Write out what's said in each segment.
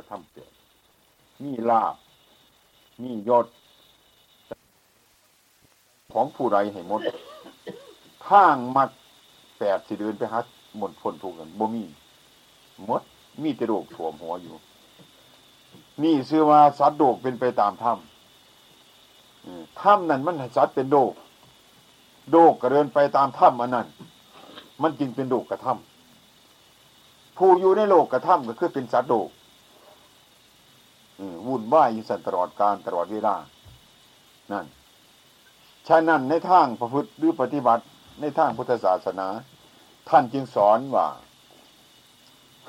ระทำเปลี่ยนมีลาบ มียศ ของผู้ใดให้หมดทางมักแปดสิเดินไปหาหมดพ้นทุกข์กันบ่มีหมดมีแต่โรคถ่วมหัวอยู่ นี่ซื้อว่าสัตว์โดกเป็นไปตามถ้ำถ้ำนั้นมันสัตว์เป็นโดก โดกกระเดินไปตามถ้ำอันนั้น มันจึงเป็นโดกกระถ้ำผู้อยู่ในโลกกระถ้ำก็คือเป็นสัตว์โดก วุ่นวายอยู่สันตลอดการตลอดเวลา นั่นฉะนั้นในทางประพฤติหรือปฏิบัติในทางพุทธศาสนา ท่านจึงสอนว่า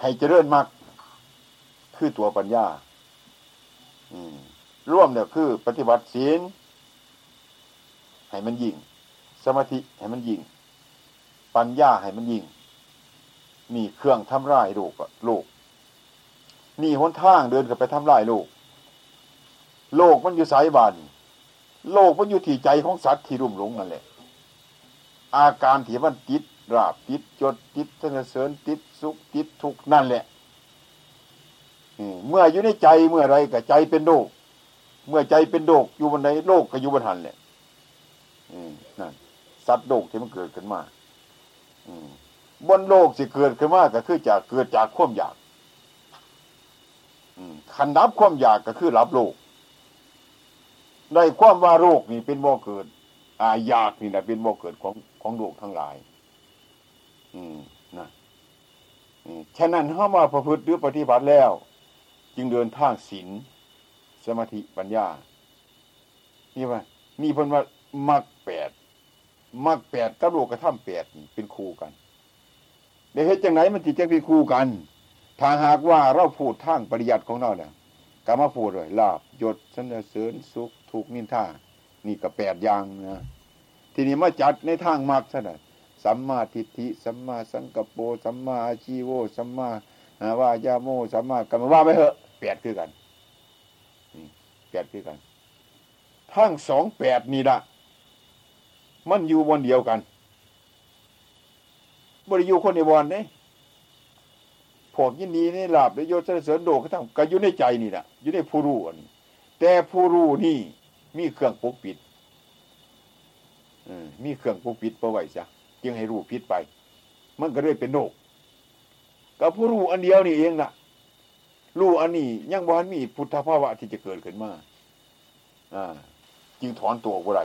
ให้เจริญมากคือตัวปัญญาร่วมเนี่ยคือ ปฏิบัติศีลให้มันยิ่ง สมาธิให้มันยิ่ง ปัญญาให้มันยิ่งนี่เครื่องทำร้ายโลกโลก นี่หนทางเดินกับไปทำลายโลก โลกมันอยู่สายบานโลกมันอยู่ที่ใจของสัตว์ที่รุ่มหลงนั่นแหละ อาการที่มันติดราบติดจดติดสนเสริญติดสุขติดทุกข์นั่นแหละเมื่ออยู่ในใจเมื่อไรกับใจเป็นโลก เมื่อใจเป็นโลกอยู่บนไหนโลกก็อยู่บนหันแหละนั่นสัตว์โลกที่มันเกิดขึ้นมาบนโลกสิเกิดขึ้นมาก็คือจากเกิดจากความอยาก ขันดับความอยากก็คือรับโลก ได้ความว่าโรคนี่เป็นบ่เกิด อาอยากนี่แหละเป็นบ่เกิดของของโลกทั้งหลาย อืมนะฉะนั้นเข้ามาประพฤติหรือปฏิบัติแล้ว จึงเดินทางศีลสมาธิปัญญา นี่ว่า นี่เพิ่นว่ามักแปดมักแปดกับโลกกระทำแปดเป็นคู่กันเดี๋ยวเหตุจังไหนมันจิตจะเป็นคู่กัน ถ้าหากว่าเราพูดทางปริยัติของเราเนี่ยกรรมพูดเลยลาบยศสนเสริญสุขถูกนินท่านี่ก็แปดอย่างนะทีนี้มาจัดในทางมรรคซะนะสัมมาทิฏฐิสัมมาสังกปรสัมมาอาชีโวสัมมาวายาโมสัมมากรรมว่าไปเถอะแปดคือกันแปดคือกัน ทั้งสองแปดนี่ละมันอยู่วันเดียวกันบริยูคนในวันเนี่ย พวกยินดีนี่หลับได้ยศเสริญโดก็ทั้งก็อยู่ในใจนี่แหละอยู่ในผู้รู้อันนี้แต่ผู้รู้นี่มีเครื่องปกปิดมีเครื่องปกปิดประไว้จ้ะจึงให้รู้พิษไป มันก็เลยเป็นโลกก็ผู้รู้อันเดียวนี่เองนะรู้อันนี้ยังวันมีพุทธภาวะที่จะเกิดขึ้นมาอ่าจึงถอนตัวอะไร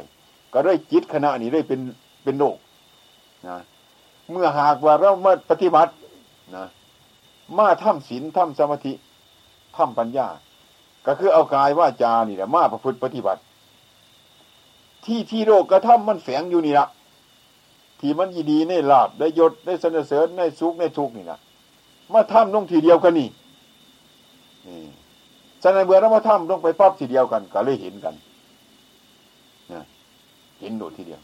ก็ได้จิตขณะนี้ได้เป็นเป็นโลกนะเมื่อหากว่าเรามาปฏิบัตินะ มาทำศีลทำสมาธิทำปัญญา ก็คือเอากายว่าจานี่แหละมาประพฤติปฏิบัติ ที่ที่โลกกระทำมันแฝงอยู่นี่ละที่มันยีดีในลาบได้ยศได้สนเสริญในสุขในทุกนี่นะมาทำลงทีเดียวกันนี่นี่ฉะนั้นเมื่อเรามาทำลงไปปั๊บทีเดียวกัน ก็เลยเห็นกันนะเห็นโดดทีเดียว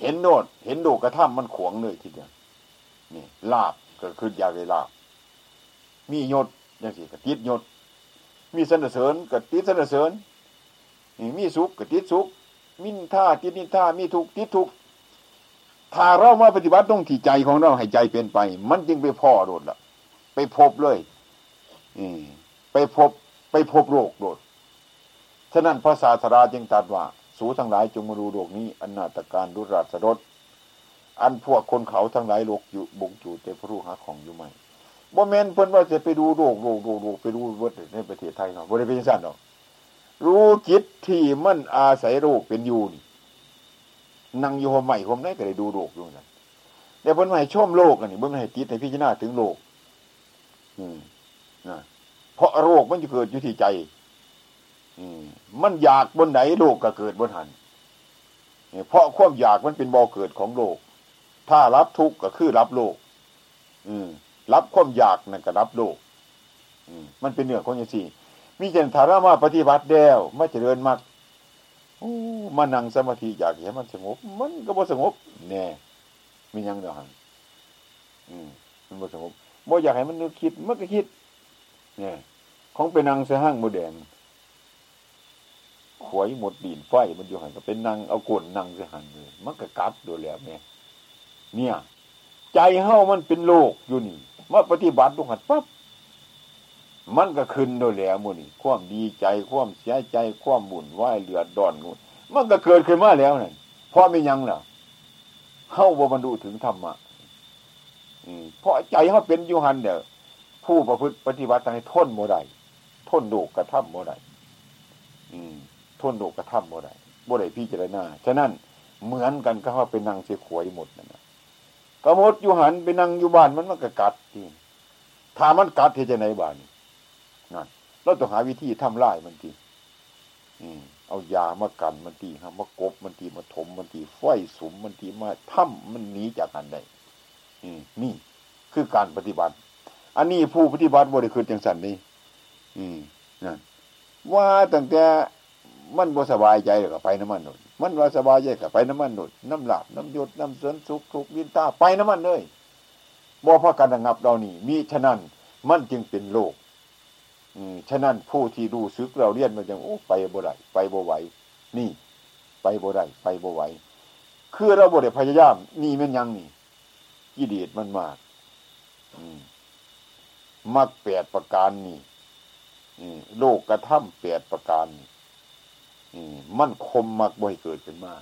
เห็นโดดเห็นโดดกระทำมันขวงเลยทีเดียวนี่ลาบ ก็คืออยากได้ลาบมียศย่างสิกติดยศมีสนเสริญกติดสนเสริญมีสุขกติดสุขมินท่าติดนินท่ามีทุกติดทุกถ้าเรามาปฏิบัติต้องที่ใจของเราให้ใจเป็นไป มันจึงไปพ่อโดดละไปพบเลยไปพบไปพบโรคโดดฉะนั้นพระศาสดาจึงตรัสว่า สูทั้งหลายจงมาดูโลกนี้อนนาตการดุราสดด อันพวกคนเขาทั้งหลายโลกอยู่บุงจูแต่พระรู้หาของอยู่ไหมบ่แมนเพิ่นว่าจะไปดูโลกโลกโลกโลกไปดูวัดในประเทศไทยเนาะบ่ได้เป็นสั้นหรอกรู้จิตที่มันอาศัยโลกเป็นอยู่นี่นั่งอยู่หัวใหม่หัวไหนก็ได้ดูโลกอยู่นั่นแต่เพิ่นมาให้ชมโลกอันนี้เบิ่งให้จิตให้พิจารณาถึงโลก อืมนะเพราะโรคมันจะเกิดอยู่ที่ใจ อืมมันอยากบนไหนโลกก็เกิดบนหันเพราะความอยากมันเป็นบ่อเกิดของโลก ถ้ารับทุกข์ก็คือรับโลก อืม รับความอยากนั่นก็รับโลก อืม มันเป็นเนื้อของอย่างสี่มีเจนถารามาปฏิบัติแล้วมาเจริญมากโอ้มานั่งสมาธิอยากเห็นมันสงบ มันก็บ่สงบแน่มียังเดียวหันอืมมันบ่สงบบ่อยากให้มันนึกคิดมันก็คิด เนี่ย ของเป็นนางเสห้างโมเดนขวยหมดดินไฟมันอยู่หันก็เป็นนางเอากลนนางเสหันเลยมันก็กัดดูแล้วเนี่ย เนี่ย ใจเฮ้ามันเป็นโลกอยู่นี่มาปฏิบัติตรงหัดปั๊บมันก็ขึ้นโดยแล้วมูนี่ความดีใจความเสียใจความบุญไหวเหลือดดอนงูมันก็เกิดขึ้นมาแล้วนั่นเพราะไม่ยังล่ะเข้าบ่บรรลุถึงธรรมะเพราะใจเขาเป็นยุหันเดียผู้ประพฤติปฏิบัติให้ทนโมได้ทนโดกกระทำโมได้ทนโดกกระทำโมได้โมได้พี่เจรณาฉะนั้นเหมือนกันก็เขาเป็นนางเสียขวยหมดนั่นนะ กระมดอยู่หันไปนั่งอยู่บ้านมันมันก็กัดทีถ้ามันกัดเทจะไหนบ้านนั่นเราต้องหาวิธีทำลายมันทีเอายามากันมันทีครับมากบมันทีมาถมมันทีไฟสุมมันทีมาถ้ำมันหนีจากกันได้นี่คือการปฏิบัติ อันนี้ผู้ปฏิบัติบริคือจังสันนี่นั่นว่าตั้งแต่มันบ่สบายใจก็ไปน้ำมันหนุน มันว่าสบายใจก็ไปน้ำมันหนุนน้ำหลับน้ำหยดน้ำเสริญสุขทุกวินตาไปน้ำมันเลยบ่พรากันระงับเรานี่มีฉะนั้นมันจึงเป็นโลก อืมฉะนั้นผู้ที่รู้ซึกเราเรียนมันจังโอ้ไปบ่ได้ไปบ่ไหวนี่ ไปบ่ได้ไปบ่ไหวคือเราบ่ได้พยายามนี่มันยังนี่กิเลสมันมากมักแปดประการนี่โลกกระทำแปดประการนี่ มันคมมักบ่อยเกิดขึ้นมา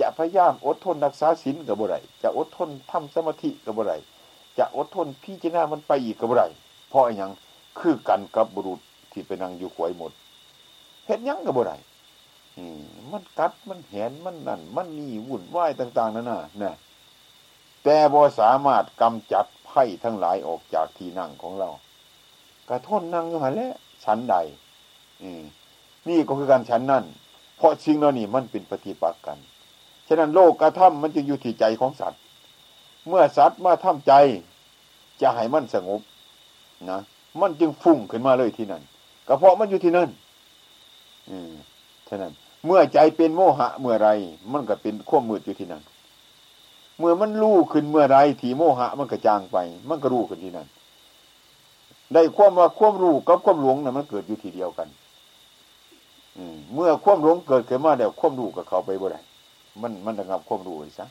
จะพยายามอดทนรักษาศีลกับบ่ไรจะอดทนทำสมาธิกับบ่ไรจะอดทนพิจารณามันไปอีกกับบ่ไรเพราะอย่างคือกันกับบุรุษที่ไปนั่งอยู่ขวยหมดเห็นยังกับบ่ไรมันกัดมันเห็นมันนั่น มันนี่วุ่นวายต่าง ๆนั่นน่ะนะแต่บ่สามารถกำจัดไพ่ทั้งหลายออกจากที่นั่งของเรากระทนนั่งอยู่หันแล้วชั้นใด อื นี่ก็คือการฉันนั่น เพราะสิ่งเหล่านี้มันเป็นปฏิปักษ์กัน ฉะนั้นโลกกระทำมันจะอยู่ที่ใจของสัตว์ เมื่อสัตว์มาทำใจ จะให้มันสงบนะมันจึงฟุ้งขึ้นมาเลยที่นั่นก็เพราะมันอยู่ที่นั่น อืมฉะนั้น เมื่อใจเป็นโมหะเมื่อไร มันก็เป็นข้อมืดอยู่ที่นั่น เมื่อมันรู้ขึ้นเมื่อไรที่โมหะ มันกระจางไป มันก็รู้ขึ้นที่นั่น ได้ความว่าความรู้กับความหลงนะ่ะมันเกิดอยู่ทีเดียวกัน เมื่อความหลงเกิดขึ้นมาแล้วความรู้กับเขาไปบ่ได้มันมันระงับความรู้เลยซะ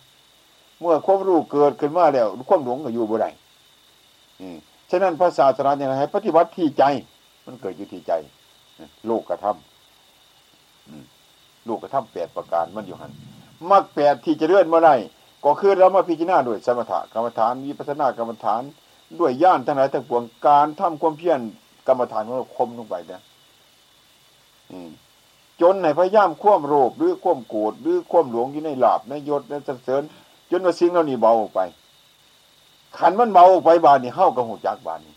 เมื่อความรู้เกิดขึ้นมาแล้วความหลงก็อยู่บ่ได้ฉะนั้นภาษาสนาอย่างไรให้ ปฏิบัติที่ใจ มันเกิดอยู่ที่ใจโลกกระทำโลกกระทำแปดประการมันอยู่หันมักแปดที่จะเลื่อนมาได้ก็คือเรามาพิจารณาด้วยสมถะกรรมฐานวิปัสสนากรรมฐาน ด้วยย่านทั้งหลายทั้งปวงการทำความเพียรกรรมฐานของเราคมลงไปนะอืม จนในพยายามควมโรคหรือควมโกรธหรือควมหลวงอยู่ในหลาบในยศในสรรเสริญ จนว่าสิ่งเหล่านี้เบาออกไปขันมันเบาออกไปบานนี่เข้ากับหูจักบานนี่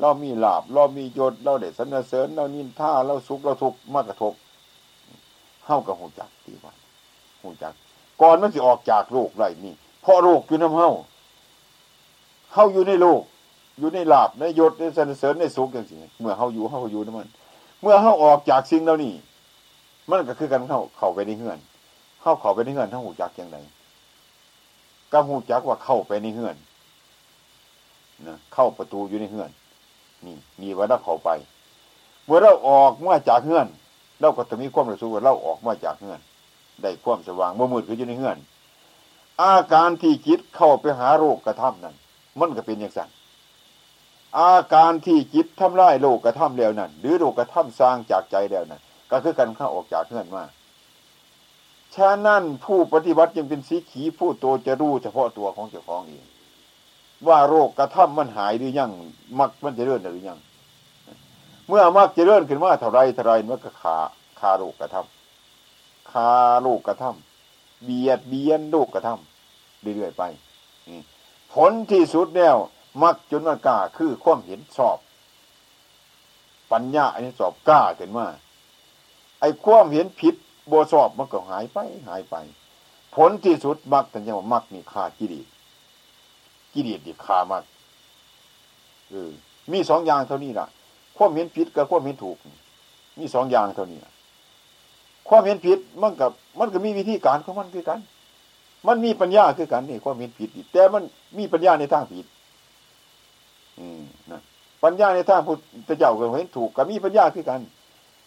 เรามีหลาบเรามียศเราเด็ดสรรเสริญเรานินท่าเราสุขเราทุกข์มากกระทบเข้ากับหูจักตีบานหูจัก ก่อนมันจะออกจากโลกไรนี่เพราะโลกอยู่น้ำเข้าเข้าอยู่ในโลก อยู่ในหลาบในยศในสรรเสริญในสุขอย่างสิเมื่อเข้าอยู่เข้าอยู่นั่นมัน เมื่อเข้าออกจากสิ่งเหล่านี้ มันก็คือกันเข้าเข้าไปในเฮือน เข้าเข้าไปในเฮือนทั้งหูจักอย่างไรก็หูจักว่าเข้าไปในเฮือนนะเข้าประตูอยู่ในเฮือน นี่มีว่าเราเข้าไป เมื่อเราออกมาจากเฮือน เราก็จะมีความรู้สึกว่าเราออกมาจากเฮือน ได้ความสว่างเมื่มืดคืออยู่ในเฮือน อาการที่จิตเข้าไปหาโรคกระทำนั้นมันก็เป็นอย่างนั้นอาการที่จิตทำลายโลกกระทำแล้วนั่นหรือโลกกระทำสร้างจากใจแล้วนั่น ก็คือการเข้าออกจากเงื่อนมาฉะนั้นผู้ปฏิบัติจึงเป็นสีขีผู้โตจะรู้เฉพาะตัวของเจ้าของเองว่าโรคกระท่ำมันหายหรือยังมักมันจะเลื่อนหรือยังเมื่อมักจะเลื่อนขึ้นมาเท่าไรเท่าไรมันก็ขาคาโรคกระทำคาโรคกระทำเบียดเบียนโรคกระทำเรื่อยๆไปผลที่สุดแล้วมักจนมันกล้าคือความเห็นสอบ ปัญญาอันนี้สอบกล้าขึ้นมา ไอ้ความเห็นผิดโบสอบมันก็หายไปหายไป ผลที่สุดมักแต่ยังว่ามักนี่ขากิเลสกิเลสดิขามักเออมีสองอย่างเท่านี้ล่ะ ความเห็นผิดกับความเห็นถูก มีสองอย่างเท่านี้ความเห็นผิดมันกับ มันก็มีวิธีการของมันคือกัน มันมีปัญญาคือกันนี่ความเห็นผิดแต่มันมีปัญญาในทางผิด อืมนะปัญญาในทางพุทธเจ้าก็เห็นถูกกับมีปัญญาคือกัน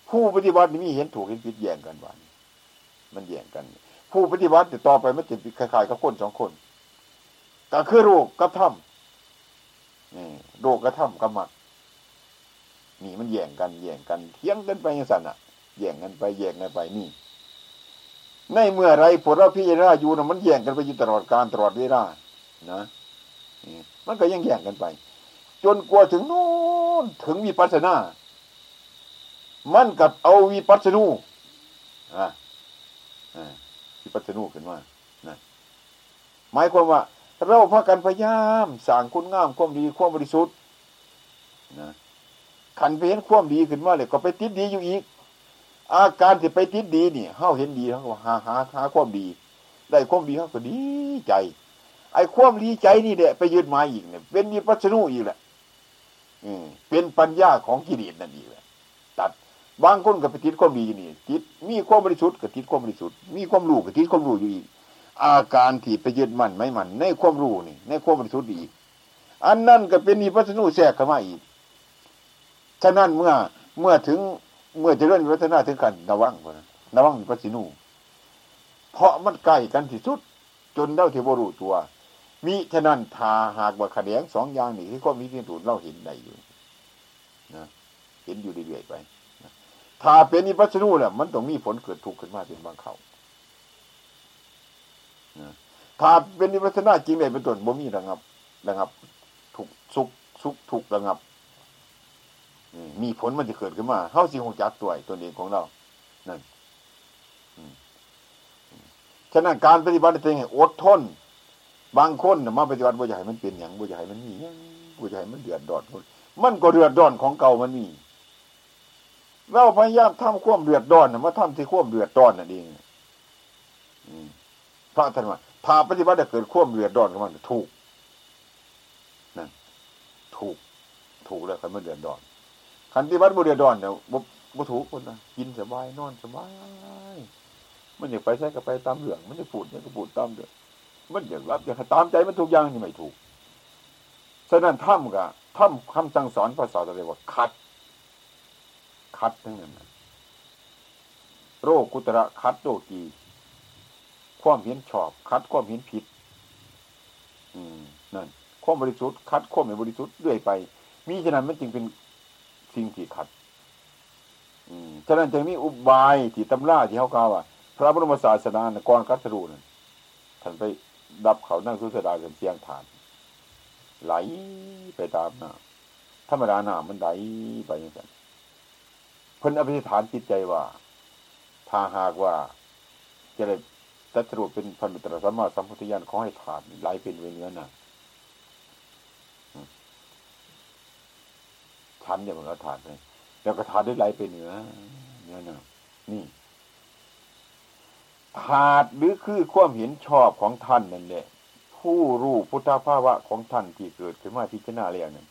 ผู้ปฏิบัติมีเห็นถูกเห็นผิดแย่งกันวันมันแย่งกัน ผู้ปฏิบัติต่อไปมันจะคล้ายๆกับคนสองคนก็คือโรคกับถ้ำนี่โรคกับถ้ำกับมักนี่มันแย่งกันแย่งกันเที่ยงกันไปยังสันอะแย่งกันไปแย่งกันไปนี่ ในเมื่อไรผลเราพิจารณาอยู่นะมันแย่งกันไปอยู่ตลอดการตลอดเวลานะมันก็ยังแย่งกันไป จนกลัวถึงนู้นถึงวิปัสสนา มันกับเอาวิปัสสนูอ่าวิปัสสนูขึ้นมานะหมายความว่า เราพากันพยายามสั่งคุณงามความดีความบริสุทธิ์นะขันไปเห็นความดีขึ้นมาเลยก็ไปติดดีอยู่อีก อาการที่ไปติดดีนี่เฮาเห็นดีเขาก็หาหาหาความดี ได้ความดีเขาก็ดีใจ ไอ้ความดีใจนี่แหละไปยืดมาอีกเนี่ยเป็นมีปัจจุบันอีกแหละอืมเป็นปัญญาของกิเลสนั่นอีกแหละ บางคนก็ไปติดความดีนี่ติดมีความบริสุทธิ์ก็ติดความบริสุทธิ์มีความรู้ก็ติดความรู้อยู่อีก อาการที่ไปยึดมั่นไม่มั่นในความรู้นี่ ในความบริสุทธิ์อีก อันนั้นก็เป็นมีปัจจุแทรกเข้ามาอีกฉะนั้นเมื่อเมื่อถึงเมื่อจะเริ่มวัฒนาถึงกันระวังก่อนระวังมีปัสินูเพราะมันใกล้กันที่สุด จนเล่าเทวรูตัวมิฉะนั้นทาหากว่าขดแย้งสองอย่างนี่ที่ก็มีที่ถูกเล่าเห็นได้อยู่นะเห็นอยู่เรื่อยๆไป ถ้าเป็นอิปัสนูแหละมันต้องมีผลเกิดทุกข์ขึ้นมาเป็นบางเขาถ้าเป็นอิปัสนาจริงเลยเป็นต้นบ่มีระงับระงับ ทุกสุขสุขทุกระงับมีผลมันจะเกิดขึ้นมาเข้าสิหงจักตัวตัวเองของเรานั่นฉะนั้นการปฏิบัติเองอดทน บางคนมาปฏิบัติบ่อยากให้มันเป็นอย่างบ่อยากให้มันมีบ่อยากให้มันเดือดร้อนมันก็เดือดร้อนของเก่ามันมี เราพยายามทำควมเดือดร้อนมาทำที่ควมเดือดร้อนนั่นเองพระท่านว่าถ้าปฏิบัติจะเกิดควมเดือดร้อนกับมันถูกนั่นถูก ถูกแล้วคันมันเดือดร้อนขันติวัดบุรีดอนเนี่ยบุถูกคนนะกินสบายนอนสบาย มันอยากไปใช้ก็ไปตามเรื่องมันจะพูดเนี่ยก็พูดตามเรื่องมันอยากรับอยากตามใจมันทุกอย่างนี่ไม่ถูกฉะนั้นถ้ำกับถ้ำคำสั่งสอนภาษาอะไรว่าคัด คัดทั้งนั้นโรคกุตระคัดโรกีความเห็นชอบ คัดความเห็นผิด อืมนั่นความบริสุทธิ์คัดความไม่บริสุทธิ์เรื่อยไป มีฉะนั้นมันจึงเป็นสิ่งที่ขัดฉะนั้นจึงมีอุบายที่ตำราที่เขากล่าวว่าพระบรมศาสดาก่อนกัตรูนั่นท่านไปดับเขานั่งสุสดาเป็นเสียงฐาน ไหลไปตามน้ำธรรมดาน้ำมันไหลไปอย่างนั้น พิ่นอภิษฐานจิตใจว่า ถ้าหากว่าจะได้ตัตรูเป็นพันธุตรสัมมาสัมพุทธญาณขอให้ฐานไหลเป็นเวเนื้อน่ะชั้นเนี่ยมันก็ถาดเลยแล้วก็ถาดได้ไหลไปเหนือเนี่ยนะนี่ถาดหรือคือความเห็นชอบของท่านนั่นแหละผู้รู้พุทธภาวะของท่านที่เกิดขึ้นมาพิจารณาแล้วเนี่ย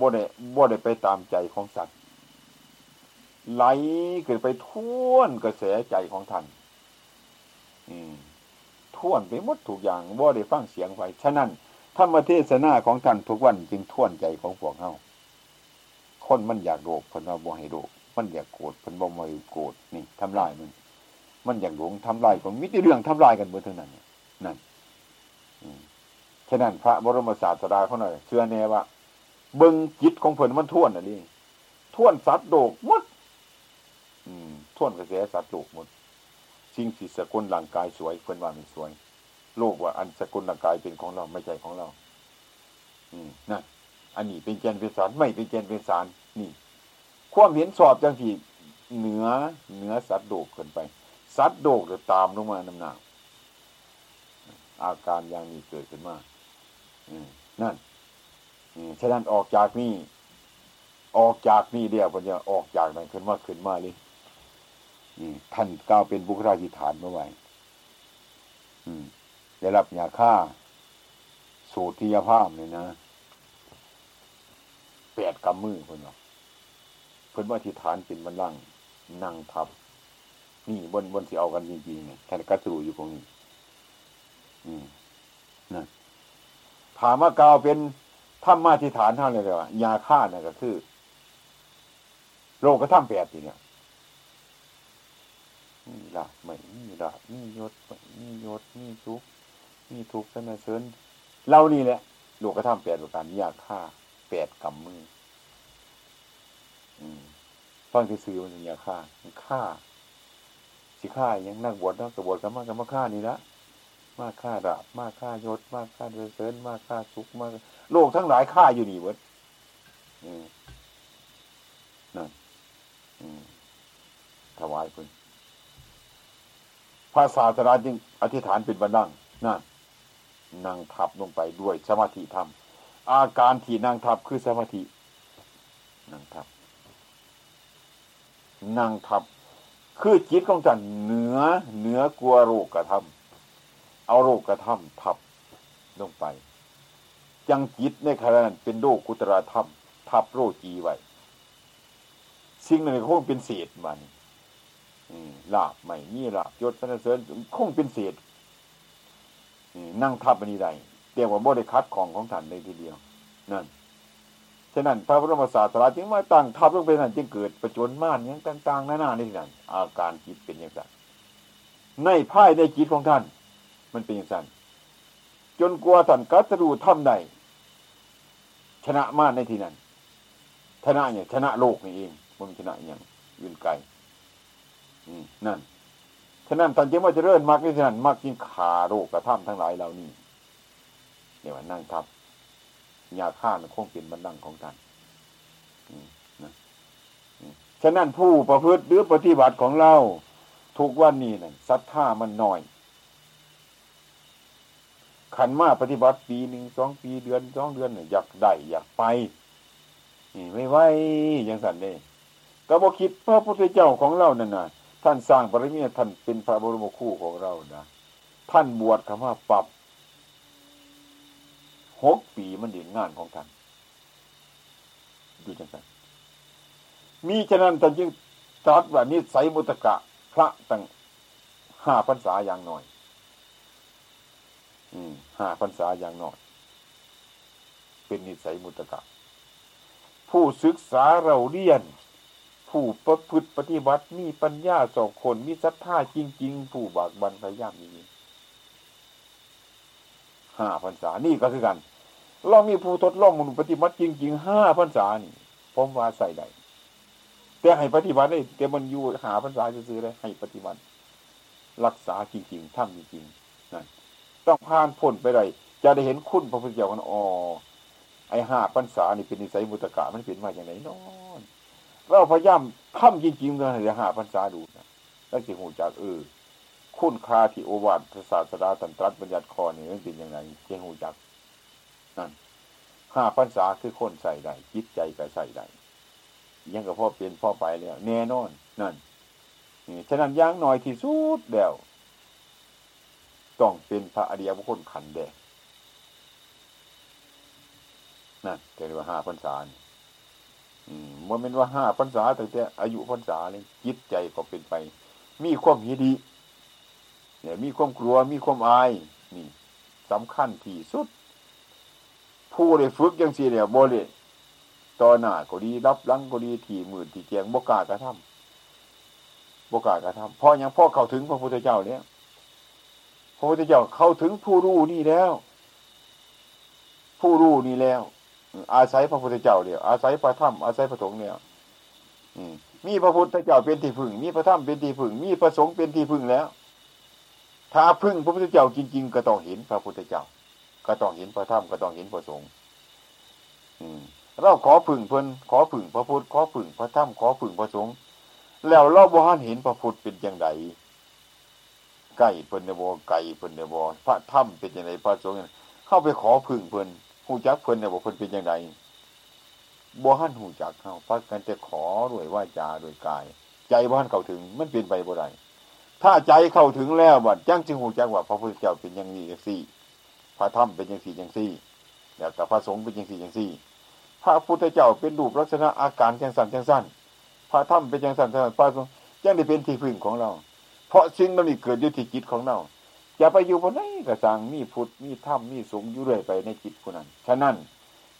บ่ได้บ่ได้ไปตามใจของสัตว์ ไหลเกิดไปท่วนกระแสใจของท่านอืมท่วนไปหมดถูกอย่างบ่าได้ฟังเสียงไฟฉะนั้นธรรมเทศนาของท่านทุกวันจึงท่วนใจของพวกเฮาคนมันอยากโกรธเพิ่นว่าบ่ให้โกรธมันอยากโกรธเพิ่นบ่มาโกรธนี่ทำลายมัน มันอยากหลงทำลายของมิตรเรื่องทำลายกันเบิดเท่านั้นนั่นฉะนั้นพระบรมศาสดาเขาหน่อยเชื่อแน่ว่าเบิ่งจิตของเพิ่นมันท่วนอะนี่ท่วนสัตว์โดกมด ท่วนกระแสสัตว์โดกหมดสิ่งที่สกุลร่างกายสวยเพิ่นว่ามันสวย โลกว่าอันสกุลร่างกายเป็นของเราไม่ใช่ของเรา อืมนั่นอันนี้เป็นแกนเป็นสารไม่เป็นแกนเป็นสารนี่ความเห็นสอบจังที่เหนือเหนือสัตว์โดกเกินไป สัตว์โดกจะตามลงมาน้ำหนักอาการอย่างนี้เกิดขึ้นมานั่นฉะนั้นออกจากนี่ออกจากนี่เดียวปัญญาออกจากนั้นขึ้นมาขึ้นมาเลย ท่านก้าวเป็นบุคลาธิฐานเมื่อไหร่ได้รับยาฆ่า สูตรที่ยาภาพเลยนะแปดกำมือเพิ่นว่าเพิ่นว่าที่ฐานเป็นบันลังนั่งทับ นี่บนบนที่เอากันจริงๆเนี่ยท่านกัตรูอยู่ตรงนี้ อืมนะถามว่ากาวเป็นถ้ำมาที่ฐานท่านเลยว่ายาฆ่าเนี่ยก็คือโลกกระท่ำแปดทีเนี่ย นี่ละไม่นี่ละนี่ยศไม่นี่ยศนี่ทุกนี่ทุกข์สนเสริญเรานี่แหละโลกกระทำแปดประการยาฆ่าแปดกำมือฟังที่สื่อมันอย่าฆ่าฆ่าสิฆ่ายังนักบวชนักบวชกันมากกันมาฆ่านี่ละมากฆ่าดาบมากฆ่ายศมากฆ่าเดือเสริญมากฆ่าสุขมาโลกทั้งหลายฆ่าอยู่นี่เวิร์ดนั่นถวายคุณ ระศาสดาจึงอธิษฐานเป็นบันดังนั่นนั่งทับลงไปด้วยสมาธิธรรม อาการที่นั่งทับคือสมาธินั่งทับนั่งทับ คือจิตของจันเหนือเหนือกลัวโรคกระทำเอาโรคกระทำทับลงไป จังจิตในขณะนั้นเป็นโรคกุตระธรรม ทับโรจีไว้สิ่งนั้นคงเป็นเศษมัน ลาบใหม่นี่ลาบยศสนเสริญคงเป็นเศษนั่งทับอันนี้ได้เรียกว่าโมได้คัดของของท่านเลยทีเดียว นั่นฉะนั้นพระบรมศาสดาจึงมาตั้งทับลงไปนั่นจึงเกิดประจนม่านอย่างต่างๆนานาในที่นั้นอาการจิตเป็นอย่างไรในภายในจิตของท่าน มันเป็นอย่างนั้นจนกลัวท่านกัตรูทำได้ชนะม่านในที่นั้นชนะอย่างชนะโลกนี่เองมันชนะอย่างยืนไกล นั่น ฉะนั้นตอนจึงว่าจะเริ่มมากที่ฉะนั้นมากยิ่งขาโรคกระทำทั้งหลายเหล่านี้เนี่ยว่านั่งทับยาฆ่ามันคงเป็นบันดังของท่านฉะนั้นผู้ประพฤติหรือปฏิบัติของเราทุกวันนี้นั่นศรัทธามันน้อยขันมาปฏิบัติปีหนึ่งสองปีเดือนสองเดือนอยากได้อยากไปไม่ไหวยังสั่นเลยก็บอกคิดพระพุทธเจ้าของเรานั่นน่ะ ท่านสร้างปริมีท่านเป็นพระบรมครูของเรานะท่านบวชคำว่าปรับหกปีมันเด่นงานของท่านดูจังสันมีฉะนั้นท่านจึงตรัสว่านิสัยมุตกะ พระตั้งห้าพรรษาอย่างน้อย อืมห้าพรรษาอย่างน้อย เป็นนิสัยมุตกะ ผู้ศึกษาเราเรียน ผู้ประพฤติปฏิบัติมีปัญญาสองคนมีศรัทธาจริง ๆ ผู้บากบันพยายามนี้ห้าพรรษานี่ก็คือกัน เรามีผู้ทดลองมนุษย์ปฏิบัติจริงๆห้าพรรษานี่ผมว่าใส่ได้แต่ให้ปฏิบัติได้แต่มันอยู่หาพรรษาซื้อเลยให้ปฏิบัติ รักษาจริงๆทำจริงๆนั่นต้องผ่านพ้นไปได้จะได้เห็นคุณพระพุทธเจ้ากันอ๋อไอห้าพรรษานี่เป็นนิสัยมุตกะมันเป็นมาอย่างไรนอน เราพยายามทำจริงๆเลยจะหาพรรษาดูนะแล้วสิหูจากเออคุณคาที่โอวาทศาสดาตันตรัสบัญญัติคอนี่มันเป็นยังไงเจหูจักนั่นห้าพรรษาคือคนใส่ได้จิตใจก็ใส่ได้ยังกับพ่อเปลี่ยนพ่อไปแล้วแน่นอน นั่นนี่ฉะนั้นย่างหน่อยที่สุดแล้วต้องเป็นพระอริยบุคคลขันแดงนั่นเรียกว่าห้าพรรษา มันเป็นว่าห้าพรรษาแต่แต่อายุพรรษาเลยจิตใจก็เป็นไป มีความหิดีเนี่ยมีความกลัวมีความอายนี่สำคัญที่สุด ผู้ได้ฝึกยังสีเนี่ยโบเลยต่อหน้าก็ดีรับลังก็ดีที่หมื่นที่เจียงบกากระทำบกากระทำพอยังพ่อเข้าถึงพระพุทธเจ้าเนี่ยพระพุทธเจ้าเข้าถึงผู้รู้นี่แล้ว ผู้รู้นี่แล้ว อาศัยพระพุทธเจ้าเดียวอาศัยพระธรรมอาศัยพระสงฆ์เนี่ยมีพระพุทธเจ้าเป็นที่พึ่ง มีพระธรรมเป็นที่พึ่ง มีพระสงฆ์เป็นที่พึ่งแล้ว ถ้าพึ่งพระพุทธเจ้าจริง ๆ ก็ต้องเห็นพระพุทธเจ้า ก็ต้องเห็นพระธรรมก็ต้องเห็นพระสงฆ์เราขอพึ่งเพิ่นขอพึ่งพระพุทธขอพึ่งพระธรรมขอพึ่งพระสงฆ์แล้วเราบ่ฮันเห็นพระพุทธเป็นอย่างไรไก่เพิ่นเนบไก่เพิ่นเนบพระธรรมเป็นอย่างไรพระสงฆ์เข้าไปขอพึ่งเพิ่น หูจักเพิ่นเนี่ยบอกเพิ่นเป็นยังไงบ่หันหูจักเขาพักกันจะขอด้วยว่าจาด้วยกาย ใจบ่หันเข้าถึงมันเป็นไปบ่ได้ถ้าใจเข้าถึงแล้วบัดจังจึงหูจักว่าพระพุทธเจ้าเป็นอย่างนี้อย่างสี่ พระธรรมเป็นอย่างสี่อย่างสี่แล้วแต่พระสงฆ์เป็นอย่างสี่อย่างสี่ พระพุทธเจ้าเป็นรูปลักษณะอาการจังสันจังสั้นพระธรรมเป็นจังสันจังสั้นพระสงฆ์ยังได้เป็นที่พึ่งของเรา เพราะสิ่งนั้นนี่เกิดอยู่ที่จิตของเรา อย่าไปอยู่บนไหนกระสังมีพุทธมีธรรมมีสงฆ์อยู่เรื่อยไปในจิตผู้นั้น ฉะนั้น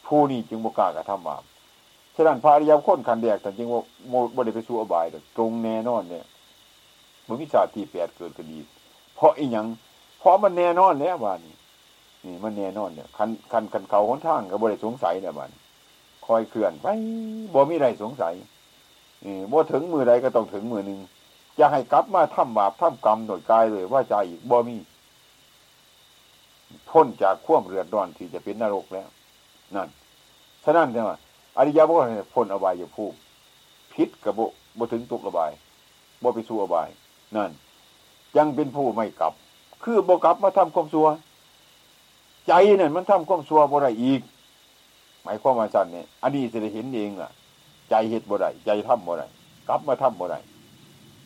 ผู้นี้จึงบกล้ากระทำบาปฉะนั้นพระอริยค้นขันแดกแต่จริงว่าโมบริไปสู่อบายตรงแน่นอนเนี่ยมันวิชาที่แปดเกิดขึ้นอีเพราะอีหยังเพราะมันแน่นอนแล้วบ้านนี้นี่มันแน่นอนเนี่ยคันคันคันเขาหนทางกับบริสงสัยเนี่ยบ้านคอยเคลื่อนไปบ่มีไรสงสัยนี่บ่ถึงมือใดก็ต้องถึงมือหนึ่งจะให้กลับมาทำบาปทำกรรมโดยกายเลยว่าใจอีกบ่มี พ้นจากข่วมเรือดร้อนที่จะเป็นนรกแล้ว นั่นฉะนั้นใช่ไหมอริยบอกว่าพ้นอบายอยู่ภูมิพิษกับบ่บ่ถึงตุกอบายบ่ไปสู่อบาย นั่น ยังเป็นผู้ไม่กลับ คือบ่กลับมาทำความชั่วใจเนี่ยมันทำความชั่วบ่ได้อีก หมายความว่าจันเนี่ยอันนี้จะได้เห็นเองล่ะ ใจเหตุบ่ได้ใจทำบ่ได้กลับมาทำบ่ได้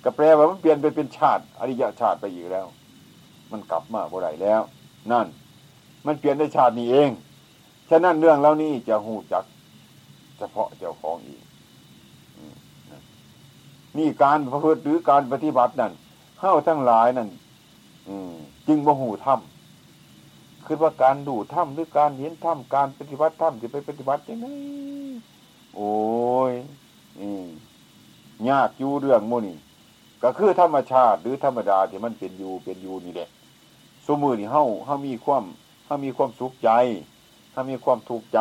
ก็แปลว่ามันเปลี่ยนไปเป็นชาติ อริยชาติไปอีกแล้ว มันกลับมาบ่ได้แล้ว นั่น มันเปลี่ยนในชาตินี้เอง ฉะนั้นเรื่องแล้วนี้จะหูจัก เฉพาะเจ้าของอีกนี่การประพฤติหรือการปฏิบัตินั่นเข้าทั้งหลายนั่นจึงบ่หูถ้ำคือว่าการดูถ้ำหรือการเห็นถ้ำการปฏิบัติถ้ำจะไปปฏิบัติยังไงโอ้ยยากอยู่เรื่องมูนี่ก็คือธรรมชาติหรือธรรมดาที่มันเป็นอยู่เป็นอยู่นี่แหละ สมือนี่เฮาเฮามีความเฮามีความสุขใจเฮามีความทุกข์ใจ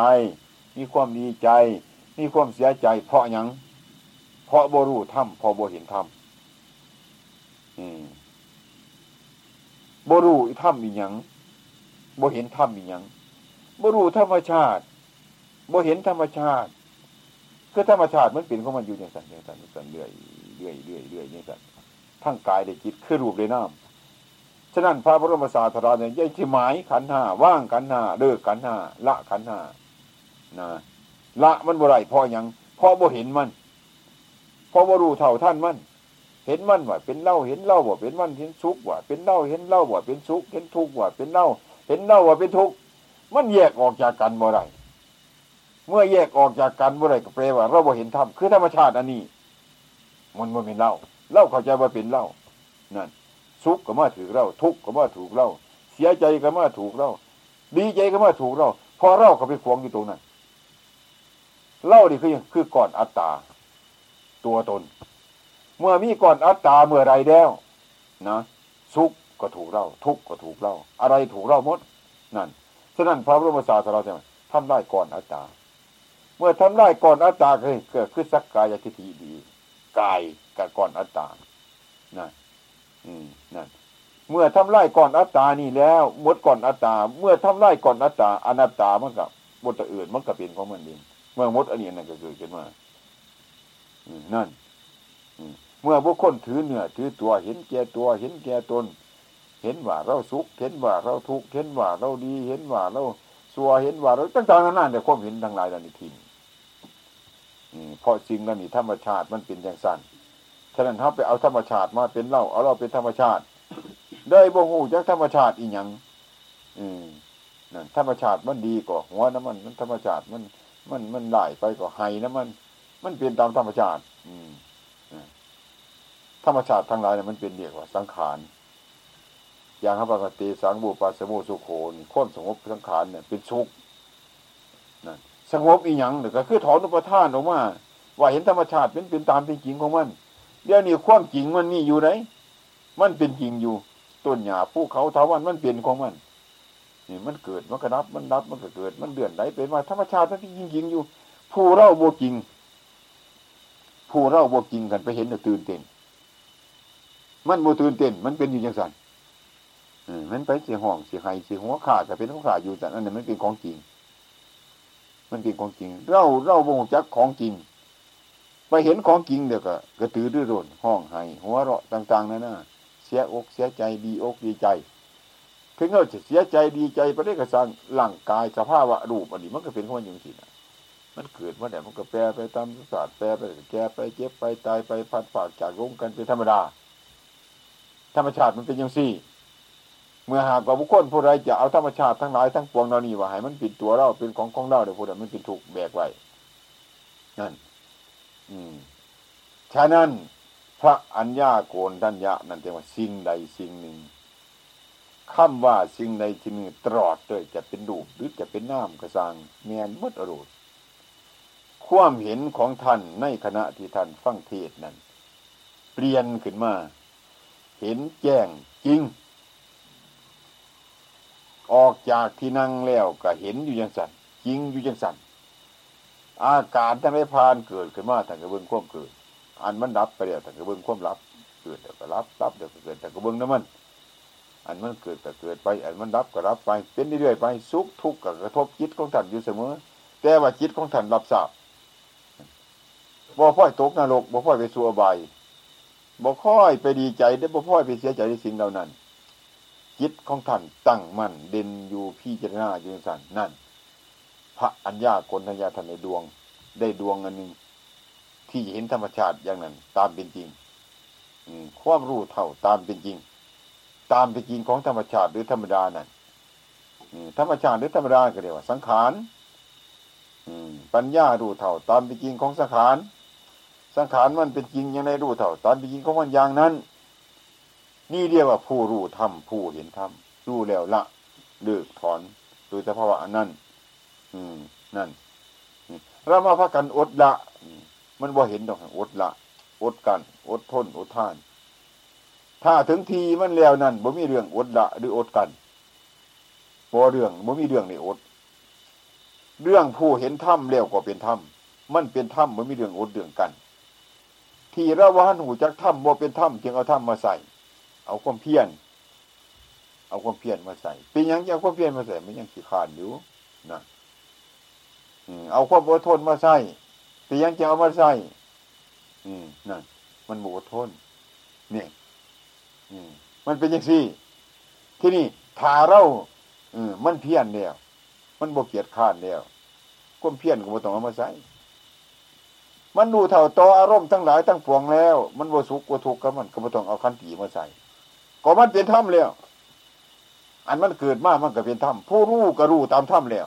มีความดีใจ มีความเสียใจ เพราะยังเพราะบ่รู้ธรรมพอบ่เห็นธรรมบ่รู้ธรรมอีหยังบ่เห็นธรรมอีหยังบ่รู้ธรรมชาติบ่เห็นธรรมชาติคือธรรมชาติมันเป็นของมันอยู่อย่างสันอย่างสันอย่างสันเรื่อยเรื่อยเรื่อยเรื่อยอย่างสันทั้งกายได้จิตคือรูปได้น้ำ ฉะนั้นพระบรมศาสดาเนี่ยยังที่หมายขันห้าว่างขันห้าเลิกขันห้าละขันห้านะละมันบ่ไรพอยังพอบ่เห็นมันพอบ่รู้เท่าท่านมันเห็นมันว่าเป็นเล่าเห็นเล่าว่าเป็นมันเห็นสุกว่าเป็นเล่าเห็นเล่าว่าเป็นสุกเห็นทุกว่าเป็นเล่าเห็นเล่าว่าเป็นทุกมันแยกออกจากกันบ่ไรเมื่อแยกออกจากกันบ่ไรก็แปลว่า เราบ่เห็นธรรมคือธรรมชาติอันนี้ มันมันเป็นเล่าเล่าเข้าใจว่าเป็นเล่านั่น สุขก็มาถือเล่าทุกข์ก็มาถูกเล่าเสียใจก็มาถูกเล่าดีใจก็มาถูกเล่าพอเล่าก็ไปขวงอยู่ตรงนั้นเล่านี่คือคือก่อนอัตตา ตัวตน เมื่อมีก่อนอัตตาเมื่อไรแล้วนะสุขก็ถูกเล่าทุกข์ก็ถูกเล่าอะไรถูกเล่าหมดนั่นฉะนั้นพระบรมศาสดาใช่ไหมทำได้ก่อนอัตตา เมื่อทำได้ก่อนอัตตาคือเกิดขึ้นสักกายทิฏฐิดีกายกับก่อนอัตตานั่นอืม นั่นเมื่อทำไล่ก่อนอัตตานี่แล้วมดก่อนอัตตา เมื่อทำไล่ก่อนอัตตาอนัตตามันกับบทอื่นมันก็เป็นของมันเองเมื่อมดอันนี้นั่นก็เกิดขึ้นมานั่นเมื่อบุคคลถือเนื้อถือตัวเห็นแก่ตัวเห็นแก่ตน เห็นว่าเราสุข เห็นว่าเราทุกข์เห็นว่าเราดี เห็นว่าเราสัวเห็นว่าเราต่างๆนั่นแต่ความเห็นทั้งหลายเหล่านี้ทิ้งเพราะสิ่งนั้นนี่ธรรมชาติมันเป็นอย่างสั้น ฉะนั้นเขาไปเอาธรรมชาติมาเป็นเล่าเอาเราเป็นธรรมชาติ ได้บ่งูจากธรรมชาติอีหยังอืมนั่นธรรมชาติมันดีกว่าหัวน้ำมันมันธรรมชาติมัน มันมันไหลไปกว่าไห้น้ำมัน มันเปลี่ยนตามธรรมชาติ อืมธรรมชาติทั้งหลายเนี่ยมันเป็นเรียกว่าสังขารอย่างพระปกติสังบูปาสมุสุโขนี่ค้นสงบสังขารเนี่ยเป็นสุขนั่นสงบอีหยังหรือก็คือถอนอุปทานออกมาว่าเห็นธรรมชาติเป็นเป็นตามเป็นจริงของมัน เดี๋ยวนี้ความจริงมันมีอยู่ไหน มันเป็นจริงอยู่ ต้นหญ้าภูเขาทาวันมันเปลี่ยนของมัน นี่มันเกิดมันกระดับมันดับมันก็เกิด มันเดือนไหลเป็นมาธรรมชาติมันจริงจริงอยู่ ผู้เล่าโบจริง ผู้เล่าโบจริงกันไปเห็นแล้วตื่นเต้นมันโบตื่นเต้นมันเป็นอยู่อย่างสันมันไปเสียห้องเสียไห้เสียหัวขาดแต่เป็นของขาดอยู่แต่นั่นเนี่ยมันเป็นของจริง มันเป็นของจริง เราเราบ่งจักของจริง ไปเห็นของจริงเดี๋ยวก็กระตือรือร้นห้องไห้หัวเราะต่างๆนั่นน่ะเสียอกเสียใจดีอกดีใจถึงเราจะเสียใจดีใจไปได้กระสังร่างกายสภาพวะรูปอันนี้มันก็เป็นของอย่างที่นะมันเกิดมาแต่มันก็แปรไปตามศาสตร์แปรไปแก่ไปเจ็บไปตายไปพัดฝากจากลงกันเป็นธรรมดา ธรรมชาติมันเป็นอย่างสี่ เมื่อหากว่าบุคคลผู้ใดจะเอาธรรมชาติทั้งหลายทั้งปวงเรานี่ว่าให้มันป็นตัวเราเป็นของของเราเดี๋ยวพูดมันเป็นถูกแบกไว้นั่น ฉะนั้นพระอัญญาโกนทัญญานั่นเรียกว่าสิ่งใดสิ่งหนึ่งคำว่าสิ่งใดที่หนึ่งตลอดเลยจะเป็นดูหรือจะเป็นน้ำกระซังเมียนมดอรุณความเห็นของท่านในขณะที่ท่านฟังเทศนั้น เปลี่ยนขึ้นมา เห็นแจ้งจริง ออกจากที่นั่งแล้วก็เห็นอยู่ยังสันจริงอยู่ยังสั่น อาการทั้งไม่พานเกิดขึ้นมาทั้งกระเบื้องควบเกิด อันมันรับไปเดี๋ยวแต่ก็เบิ้องความรับ เกิดเดี๋ยวก็รับรับเดี๋ยวก็เกิดแต่ก็เบิ้งน้ำมัน อันมันเกิดก็เกิดไป อันมันรับก็รับไป เป็นเรื่อยๆไปสุขทุกข์ก็กระทบจิตของท่านอยู่เสมอ แต่ว่าจิตของท่านรับทราบบ่พ่อยตกนรกบ่พ่อยไปสู่อบายบ่ค่อยไปดีใจได้บ่พ่อยไปเสียใจในสิ่งเหล่านั้นจิตของท่านตั้งมั่นเด่นอยู่พี่เจารณาอยู่สั่นนั่น ระอัญญากนัญญาท่านในดวง ได้ดวงอันหนึ่งที่เห็นธรรมชาติอย่างนั้น ตามเป็นจริงความรู้เท่าตามเป็นจริง ตามเป็นจริงของธรรมชาติหรือธรรมดานั่นธรรมชาติหรือธรรมดาก็เรียกว่าสังขารปัญญารู้เท่า ตามเป็นจริงของสังขารสังขารมันเป็นจริงอย่างไรรู้เท่า ตามเป็นจริงของมันอย่างนั้น นี่เรียกว่าผู้รู้ธรรมผู้เห็นธรรมรู้แล้วละเลิกถอนโดยสภาวะนั้น อืม นั่นเรามาพักกันอดละ มันบ่าเห็นดอกอดละ อดกัน อดทน อดท่าน ถ้าถึงทีมันแล้วนั่นบ่มีเรื่องอดละหรืออดกันบ่เรื่องบ่มีเรื่องในอด เรื่องผู้เห็นถ้ำแล้วก็เป็นถ้ำมันเป็นถ้ำบ่มีเรื่องอดเรื่องกัน ที่ระวานหูจักถ้ำบ่เป็นถ้ำจึงเอาถ้ำมาใส่ เอาความเพียรเอาความเพียรมาใส่เป็นยังจะเอาความเพียรมาใส่มันยังขี้ขานอยู่นะ เอาความอดทนมาใส่แต่ยังจะเอามาใส่อืมนั่นมันบอดทนเนี่ยอืมมันเป็นอย่างซี่ที่นี่ถ้าเราอืมมันเพี้ยนเดียวมันบกเกียดข้านเดียวก้มเพี้ยนก็บ่ต้องเอามาใส่มันดูเท่าต่ออารมณ์ทั้งหลายทั้งปวงแล้ว มันบ่สุกบ่ทุกข์กับมันก็บ่ต้องเอาคันตีมาใส่ก็มันเป็นถ้ำแล้ว อันมันเกิดมามันก็เป็นถ้ำผู้รู้ก็รู้ตามถ้ำแล้ว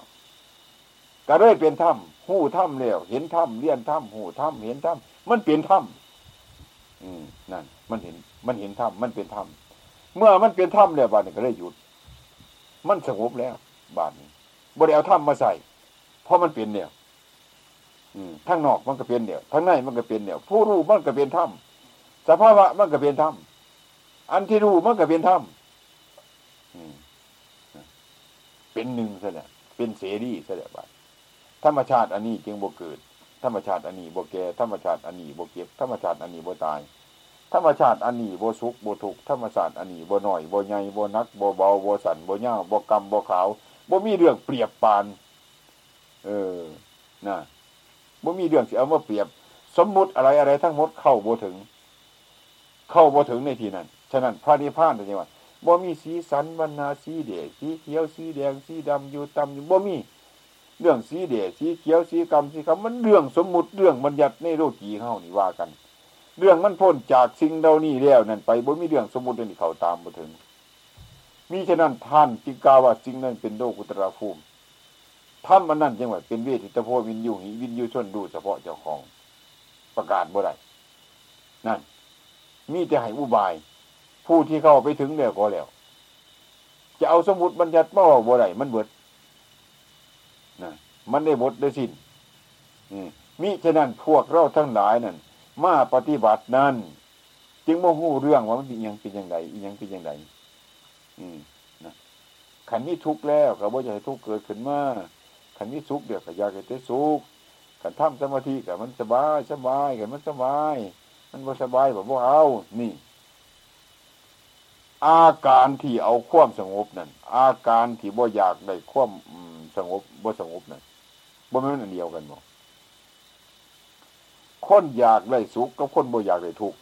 ก็เลยเป็นถ้ำหู้ถ้ำแล้วเห็นถ้ำเลี้ยนถ้ำหู้ถ้ำเห็นถ้ำมันเป็นถ้ำอืมนั่น มันเห็น มันเห็นถ้ำมันเป็นถ้ำเมื่อมันเป็นถ้ำแล้วบาดนี้ก็เลยหยุด มันสงบแล้ว บาดนี้บริเอาถ้ำมาใส่ เพราะมันเป็นเนี่ยทั้งนอกมันก็เป็นเดี่ยวทั้งในมันก็เป็นเดี่ยวผู้รู้มันก็เป็นถ้ำสภาวะมันก็เป็นถ้ำอันที่รู้มันก็เป็นถ้ำเป็นหนึ่งซะแล้วเป็นเสรีซะแล้วบาด ธรรมชาติอันนี้จึงบ่เกิด ธรรมชาติอันนี้บ่แก่ธรรมชาติอันนี้บ่เก็บธรรมชาติอันนี้บ่ตาย ธรรมชาติอันนี้บ่สุขบ่ทุกข์ธรรมชาติอันนี้บ่หน่อยบ่ใหญ่บ่นักบ่เบาบ่สั่นบ่ยาวบ่กำบ่ขาวบ่มีเรื่องเปรียบปาน เออนะบ่มีเรื่องสิเอามาเปรียบ สมมุติอะไรอะไรทั้งหมดเข้าบ่ถึง เข้าบ่ถึงในที่นั้นฉะนั้นพระนิพพานเป็นยังไงบ่มีสีสันวรรณาสีเดชสีเขียวสีแดงสีดำอยู่ต่ำอยู่บ่มี เรื่องสีเดชสีเขียวสีกรรมสีคำมันเรื่องสมมุติเรื่องบัญญัติในโลกีเฮานี่ว่ากัน เรื่องมันพ้นจากสิ่งเหล่านี้แล้วนั่นไปบ่มีเรื่องสมมุตินี่เขาตามมาถึง มีฉะนั้นท่านจึงกล่าวว่าสิ่งนั้นเป็นโลกุตระภูมิท่านมันนั่นจังหวะเป็นเวทิตโพวินยูหิวินยูชนดูเฉพาะเจ้าของประกาศบ่ได้นั่น มีแต่ให้อุบาย ผู้ที่เข้าไปถึงเนี่ยก็แล้ว จะเอาสมุดบัญญัติมาว่าบ่ได้มันเบิด มันได้หมดได้สิ้นมิฉะนั้นพวกเราทั้งหลายนั่นมาปฏิบัตินั้น จึงโมหูเรื่องว่ามันเป็นยังเป็นยังไงยังเป็นยังไงนะขันนี้ทุกข์แล้วก็บ่อยากให้ทุกข์เกิดขึ้นมาขันนี้สุขเดี๋ยวก็อยากให้ได้สุขขันทำสมาธิกับมันสบายสบายกับมันสบาย มันบ่สบายแบบว่าเอานี่ อาการที่เอาความสงบนั่นอาการที่บ่อยากได้ความสงบบ่สงบนั่น บ่แม่นอันเดียวกันบ่คนอยากได้สุขกับคนบ่อยากได้ทุกข์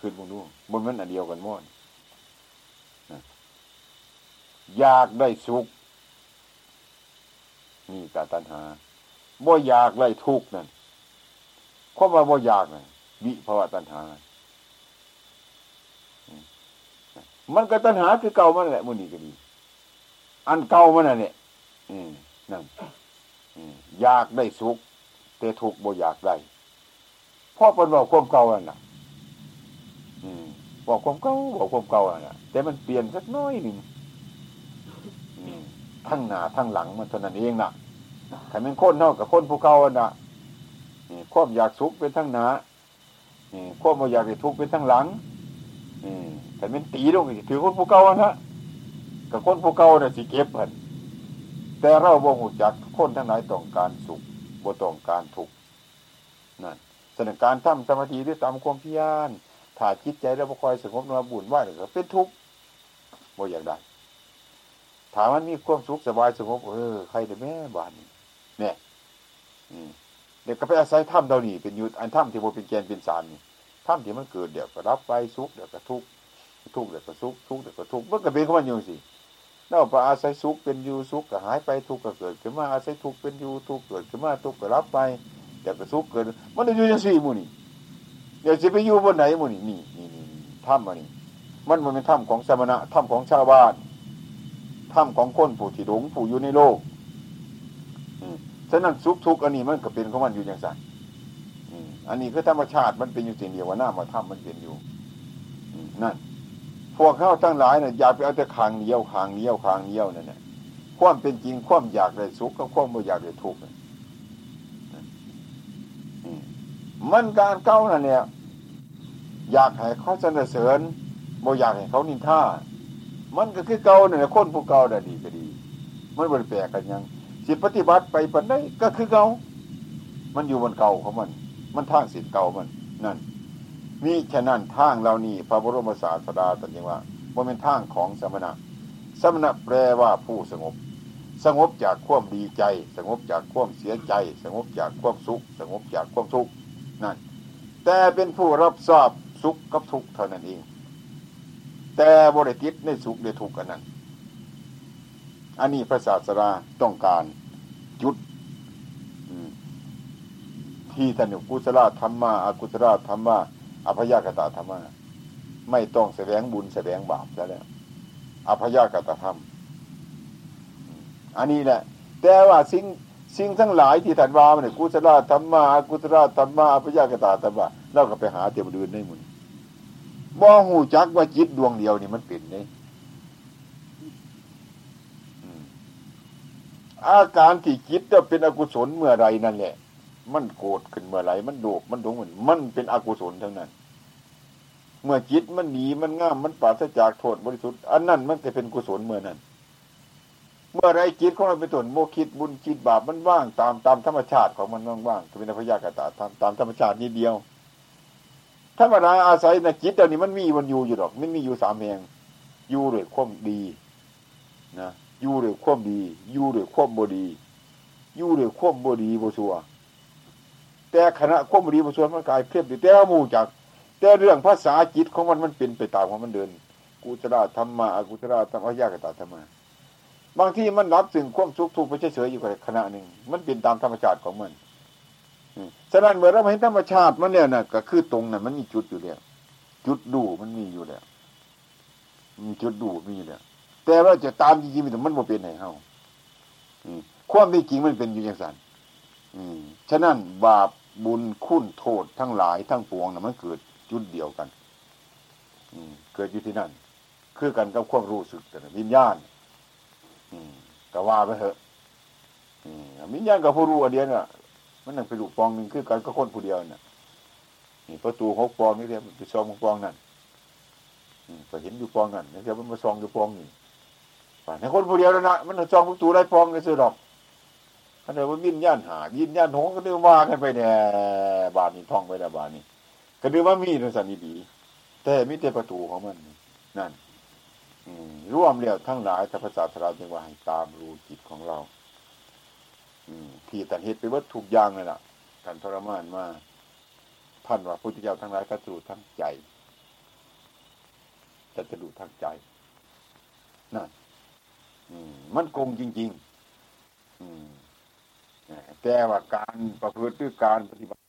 ขึ้นมึงดูบ่แม่นอันเดียวกันมั้งอยากได้สุขนี่กาตัณหาบ่อยากได้ทุกข์นั่นความว่าบ่อยากนั่นวิภาวะตัณหา มันก็ตัณหาคือเก่ามันแหละมันนี่ก็ดี อันเก่ามันน่ะเนี่ยนั่น อยากได้สุข แต่ทุกบ่อยากได้พ่อเป็นบอกความเก่าอะนะบอกความเก่าบอกความเก่าอะ แต่มันเปลี่ยนสักน้อยหนึ่งทั้งหน้าทั้งหลังมันเท่านั้นเองนะถ้าเป็นคนเท่ากับคนผู้เก่าอะนะความอยากสุขเป็นทั้งหน้าความบ่อยากได้ทุกข์เป็นทั้งหลังแต่เป็นตีลงถือคนผู้เก่านะกับคนผู้เก่าเนี่ยสิเก็บเพิ่น แต่เราบ่หูจักคนทั้งหลายต้องการสุขบ่ต้องการทุกข์นั่นสถานการทำสมาธิหรือตามความเพียรถ้าจิตใจเราบ่คอยสงบนวบุญไหวก็เป็นทุกข์บ่อยากได้ถามมันมีความสุขสบายสงบเออใครแต่แม่บ้านนี่เนี่ยเด็กก็ไปอาศัยถ้ำเดานี่เป็นยุทธอันถ้ำที่โมเป็นแกนเป็นสารนี่ถ้ำที่มันเกิดเดี๋ยวก็รับไปสุขเดี๋ยวก็ทุกข์ทุกข์เดี๋ยวก็สุขทุกข์เดี๋ยวก็ทุกข์มันก็เป็นของมันอยู่สิ เราไปอาศัยสุขเป็นอยู่สุขก็หายไปทุกข์ก็เกิดขึ้นมาอาศัยทุกข์เป็นอยู่ทุกข์เกิดขึ้นมาทุกข์ก็รับไปเดี๋ยวก็สุขเกิด มันอยู่ยังสี่มูนี่เดี๋ยวจะไปอยู่บนไหนมูนี่นี่นี่นี่ถ้ำมันนี่มันมันเป็นถ้ำของสมณะถ้ำของชาวบ้านถ้ำของคนผู้ที่หลงผู้อยู่ในโลกฉะนั้นสุขทุกข์อันนี้มันก็เป็นของมันอยู่อย่างไรอันนี้คือธรรมชาติมันเป็นอยู่สิ่งเดียวว่าหน้ามาถ้ำมันเป็นอยู่นั่น พวกเข้าทั้งหลายเนี่ยอยากไปเอาแต่ขางเดียวขางเดียวขางเดียวนั่นแหละความเป็นจริงความอยากได้สุขกับความไม่อยากได้ทุกข์มันการเก้านั่นเนี่ยอยากให้เขาสนเสริญโมอยากให้เขานินท่า มันก็คือเก่าเนี่ยคนผู้เก่าได้ดีก็ดี มันบริแปลกกันยัง สิปฏิบัติไปปันได้ก็คือเก่ามันอยู่บนเก่าของมัน มันทางสิทธิ์เก่ามันนั่น มีแค่นั้นทางเรานี่พระบรมศาสดาตรัสยังว่าว่าเป็นทางของสมณะ สมณะแปลว่าผู้สงบ สงบจากความดีใจ สงบจากความเสียใจ สงบจากความสุข สงบจากความทุกข์นั่นแต่เป็นผู้รับทราบสุขกับทุกข์เท่านั้นเอง แต่บริติดในสุขในทุกข์กันนั้น อันนี้พระศาสดาต้องการจุดที่ท่านกุศลธรรมะอกุศลธรรมะ อภยากตธรรมะไม่ต้องแสดงบุญแสดงบาปแล้วอภยากตธรรม อันนี้แหละ แต่ว่าสิ่งสิ่งทั้งหลายที่ท่านว่าเนี่ยกุศลธรรมะอกุศลธรรมะอภยากตธรรมะเราก็ไปหาเตรียมดืนได้หมดบ่หูจักว่าจิตดวงเดียวนี่มันเป็นนี่อาการที่จิตจะเป็นอกุศลเมื่อไรนั่นแหละ มันโกรธขึ้นเมื่อไรมันโดกมันดงมันมันเป็นอกุศลทั้งนั้น เมื่อจิตมันหนีมันง่ามมันปราศจากโทษบริสุทธิ์อันนั้นมันจะเป็นกุศลเมื่อนั้น เมื่อไรจิตของเราเป็นต้นโมคิดบุญคิดบาปมันว่างตามตามธรรมชาติของมันว่างๆเป็นพยากตาตามตามธรรมชาตินี้เดียวธรรมดาอาศัยในจิตเดี๋ยวนี้มันมีมันอยู่อยู่หรอก มันมีอยู่สามแห่งอยู่ด้วยความดีนะอยู่ด้วยความดีอยู่ด้วยความบดีอยู่ด้วยความบดีบชัว แต่ขณะความบดีบชัวมันกายเครียดแต่มูจาก แต่เรื่องภาษาจิตของมันมันเป็นไปตามของมันเดิน กุศลธรรมะอกุศลธรรมะยากตาธรรมะบางที่มันรับสิ่งความสุขทุกข์ไปเฉยๆอยู่กับขณะหนึ่งมันเป็นตามธรรมชาติของมันฉะนั้นเมื่อเราเห็นธรรมชาติมันเนี่ยนะก็คือตรงนั้นมันมีจุดอยู่แล้วจุดดูมันมีอยู่แล้วมีจุดดูมีแล้วแต่ว่าจะตามจริงๆมันมันเป็นไหนเฮาความที่จริงมันเป็นอยู่อย่างนั้นฉะนั้นบาป บุญคุณโทษทั้งหลายทั้งปวงนะมันเกิดจุดเดียวกันเกิดอยู่ที่นั่น คือกันกับความรู้สึกแต่วิญญาณก็ว่าไปเถอะวิญญาณกับผู้รู้อันเดียวน่ะ มันนั่งไปลูกปองหนึ่งคือกันก็คนผู้เดียวน่ะนี่ประตูหกปองนี่เรียกไปซองปองนั่นก็เห็นอยู่ปองนั่นนะครับมันมาซองอยู่ปองนี่ในคนผู้เดียวแล้วนะมันซองประตูได้ปองก็ซื้อดอก อันนี้ว่าวินย่านหาวินย่านหงก็เดือว่ากันไปเนี่ยบาทนี่ท่องไปแล้วบาทนี่ก็เดือว่ามีในสันนิดีแต่มิแต่ประตูของมันนั่นร่วมเรียวทั้งหลายถ้าภาษาสราจึงว่าให้ตามรู้จิตของเราที่ตันเหตุไปว่าถูกอย่างเลยล่ะการทรมานมาท่านว่าพุทธเจ้าทั้งหลายก็จะรู้ทั้งใจจะจะรู้ทั้งใจนั่นมันโกงจริง ๆ แต่ว่าการประพฤติการปฏิบัติ